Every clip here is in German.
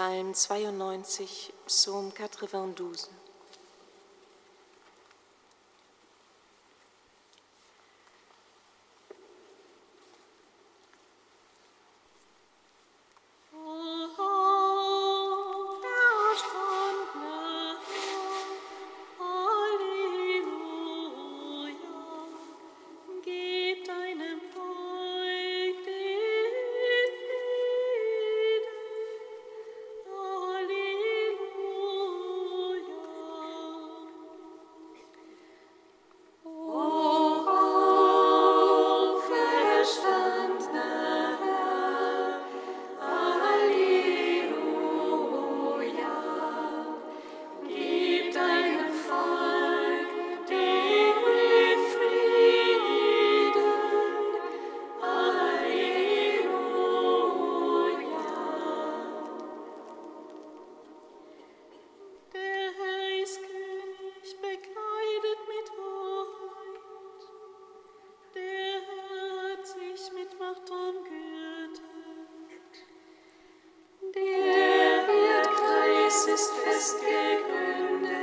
Psalm 92, Psaume 92. ist fest gegründet.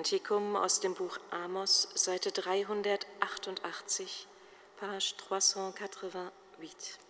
Kantikum aus dem Buch Amos, Seite 388, page 388.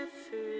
Gefühl.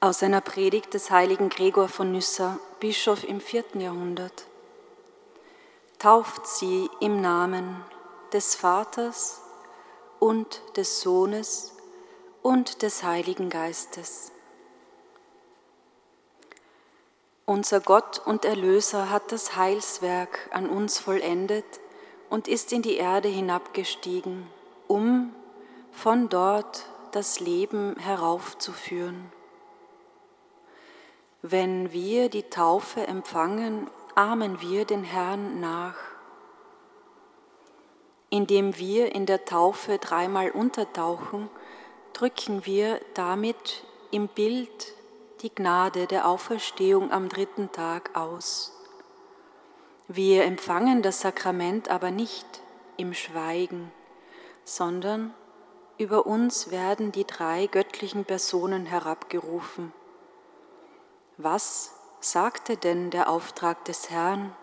Aus einer Predigt des heiligen Gregor von Nyssa, Bischof im vierten Jahrhundert. Tauft sie im Namen des Vaters und des Sohnes und des Heiligen Geistes. Unser Gott und Erlöser hat das Heilswerk an uns vollendet und ist in die Erde hinabgestiegen, um von dort das Leben heraufzuführen. Wenn wir die Taufe empfangen, ahmen wir den Herrn nach. Indem wir in der Taufe dreimal untertauchen, drücken wir damit im Bild die Gnade der Auferstehung am dritten Tag aus. Wir empfangen das Sakrament aber nicht im Schweigen, sondern über uns werden die drei göttlichen Personen herabgerufen. Was sagte denn der Auftrag des Herrn?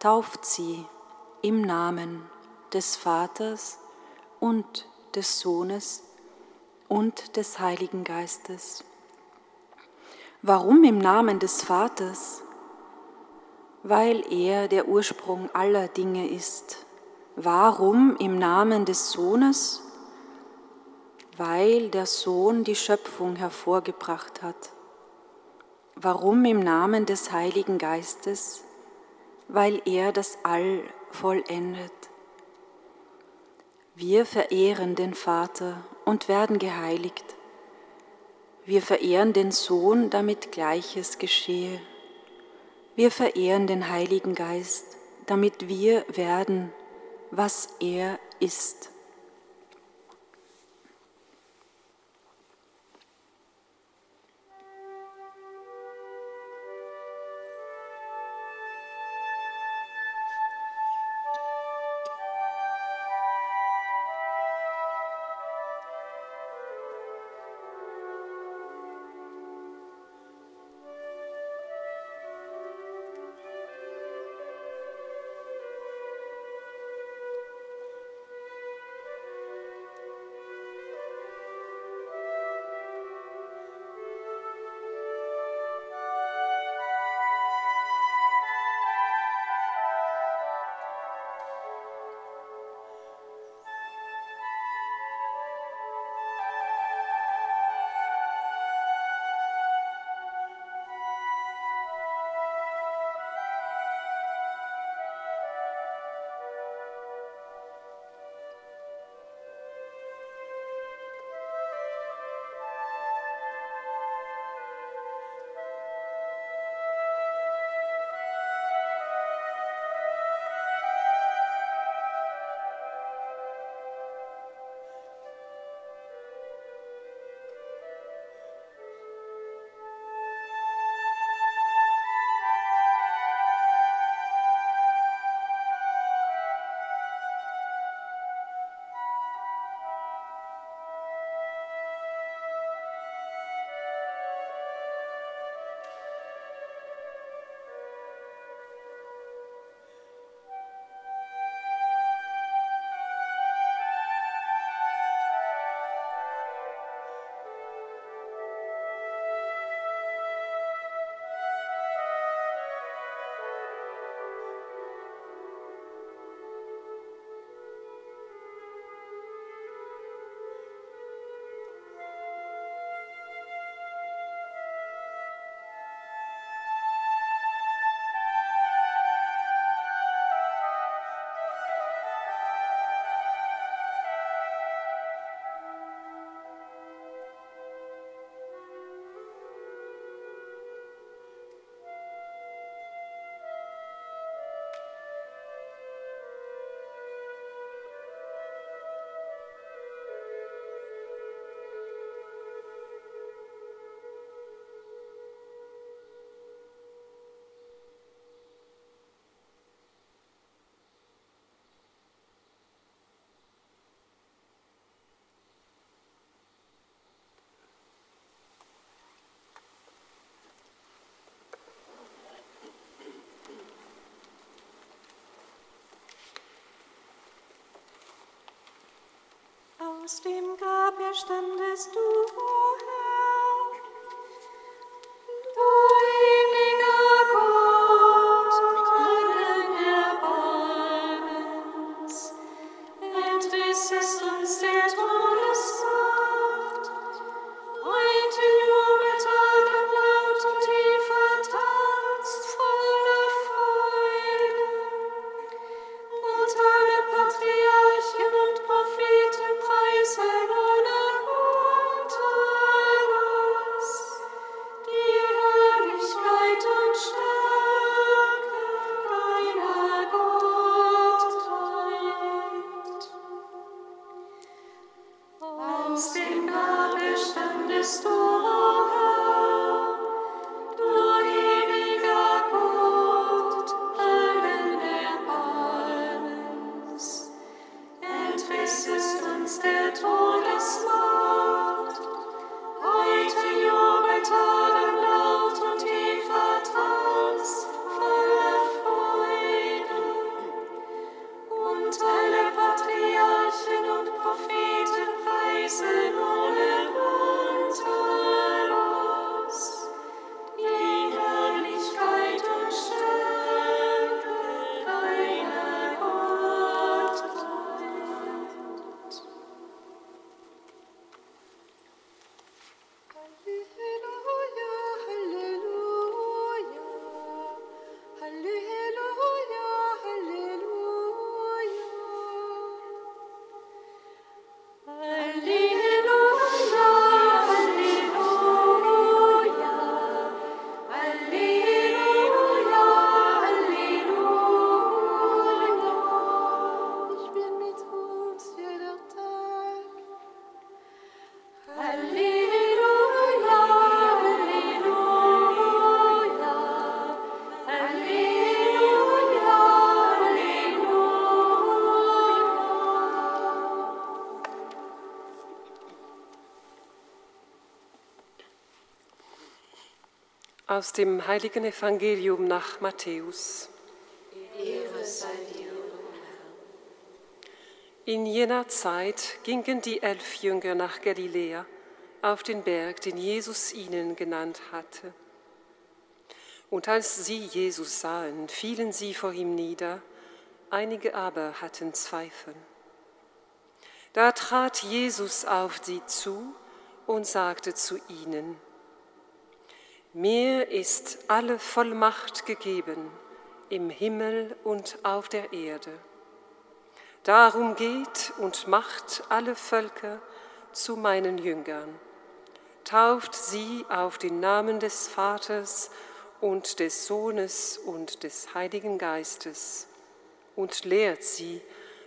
Tauft sie im Namen des Vaters und des Sohnes und des Heiligen Geistes. Warum im Namen des Vaters? Weil er der Ursprung aller Dinge ist. Warum im Namen des Sohnes? Weil der Sohn die Schöpfung hervorgebracht hat. Warum im Namen des Heiligen Geistes? Weil er das All vollendet. Wir verehren den Vater und werden geheiligt. Wir verehren den Sohn, damit Gleiches geschehe. Wir verehren den Heiligen Geist, damit wir werden, was er ist. Aus dem Grab erstandest du, o Herr, Aus den Gnade standest du auf. Dem heiligen Evangelium nach Matthäus. In jener Zeit gingen die elf Jünger nach Galiläa auf den Berg, den Jesus ihnen genannt hatte. Und als sie Jesus sahen, fielen sie vor ihm nieder, einige aber hatten Zweifel. Da trat Jesus auf sie zu und sagte zu ihnen, mir ist alle Vollmacht gegeben im Himmel und auf der Erde. Darum geht und macht alle Völker zu meinen Jüngern, tauft sie auf den Namen des Vaters und des Sohnes und des Heiligen Geistes und lehrt sie,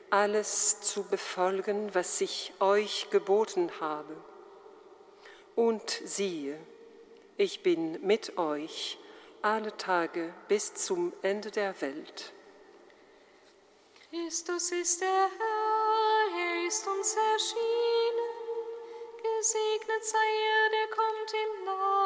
alles zu befolgen, was ich euch geboten habe. Und siehe, ich bin mit euch alle Tage bis zum Ende der Welt. Christus ist der Herr, er ist uns erschienen. Gesegnet sei er, der kommt im Namen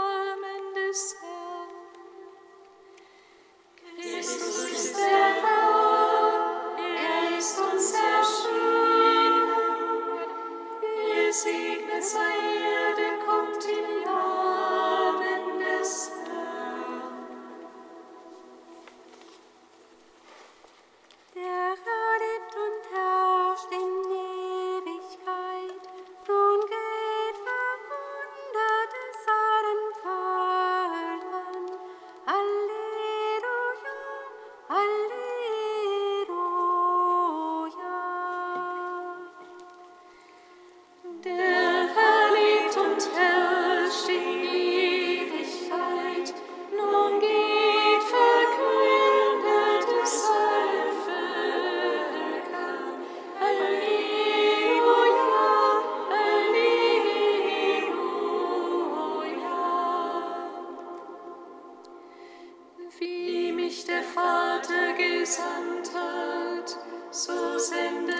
gesandt hat, so sende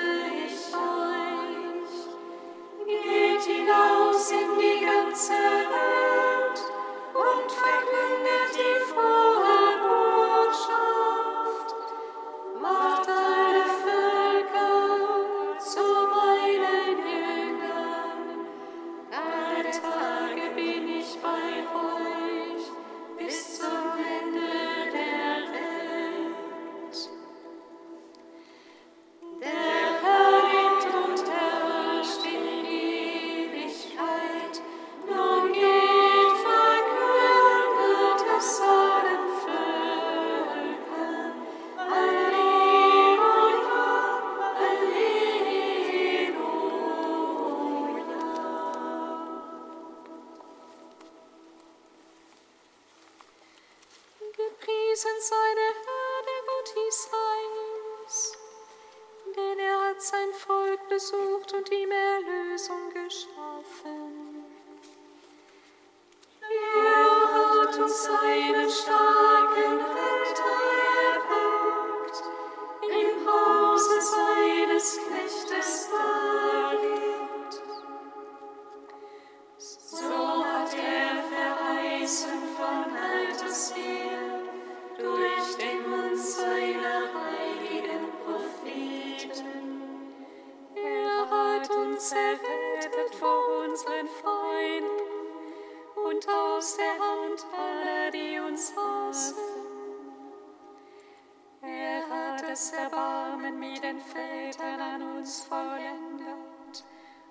das Erbarmen mit den Vätern an uns vollendet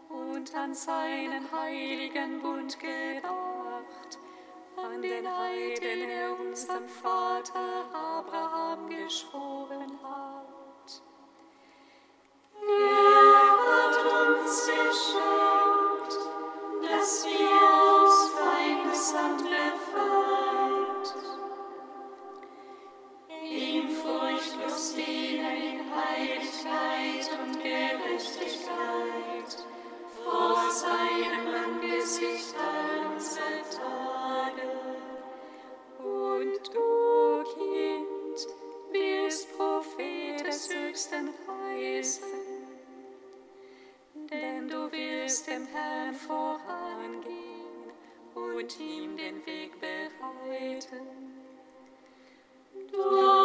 und an seinen heiligen Bund gedacht, an den Heiden, er unserem Vater Abraham geschworen. willst dem Herrn vorangehen und ihm den Weg bereiten. Du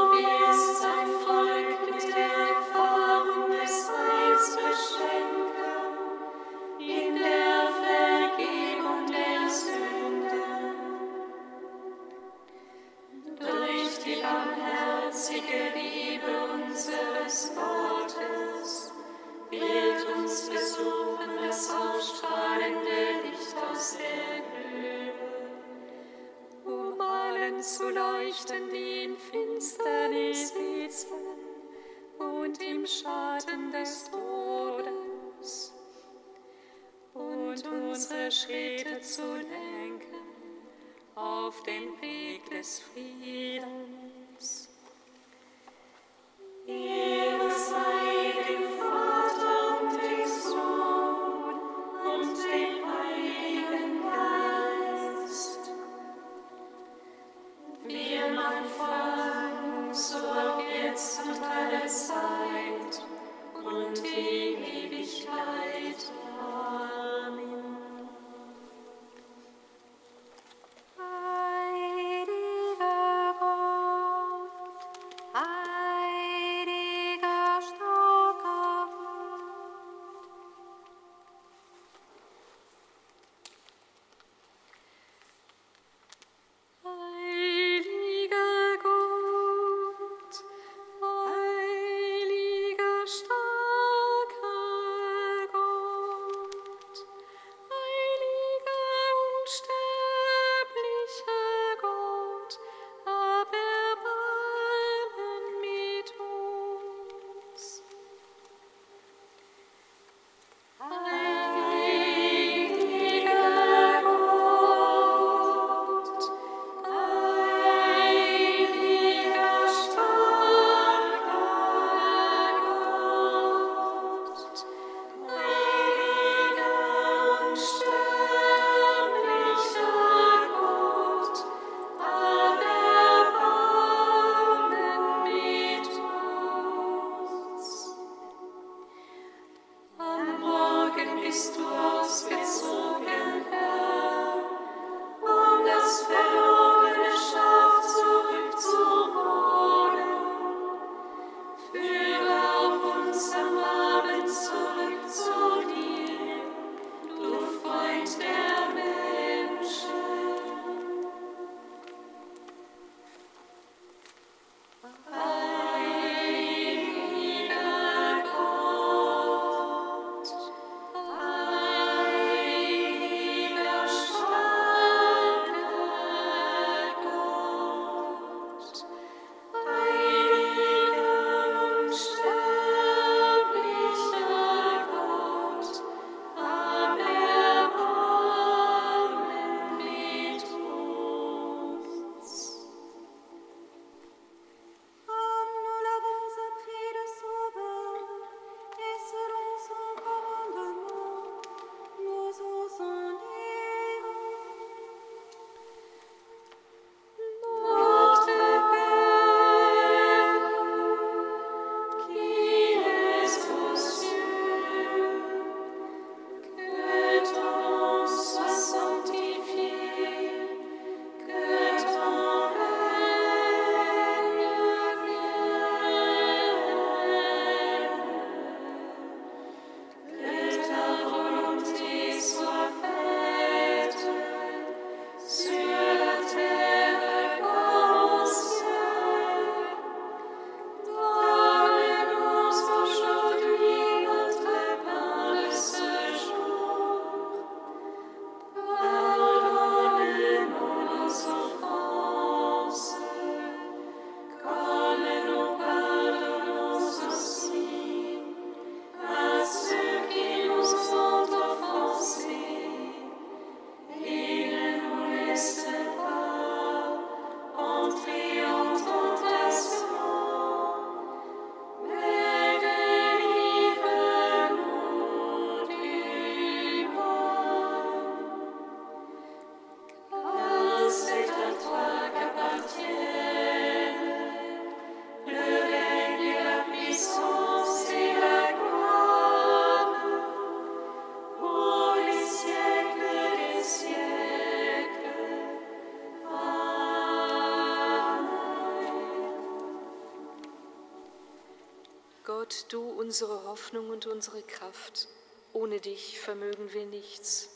unsere Hoffnung und unsere Kraft. Ohne dich vermögen wir nichts.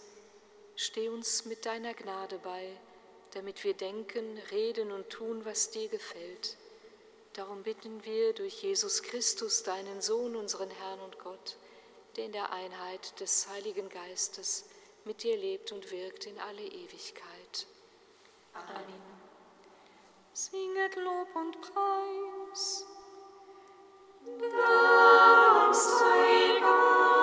Steh uns mit deiner Gnade bei, damit wir denken, reden und tun, was dir gefällt. Darum bitten wir durch Jesus Christus, deinen Sohn, unseren Herrn und Gott, der in der Einheit des Heiligen Geistes mit dir lebt und wirkt in alle Ewigkeit. Amen. Singet Lob und Preis. Dank sei Gott.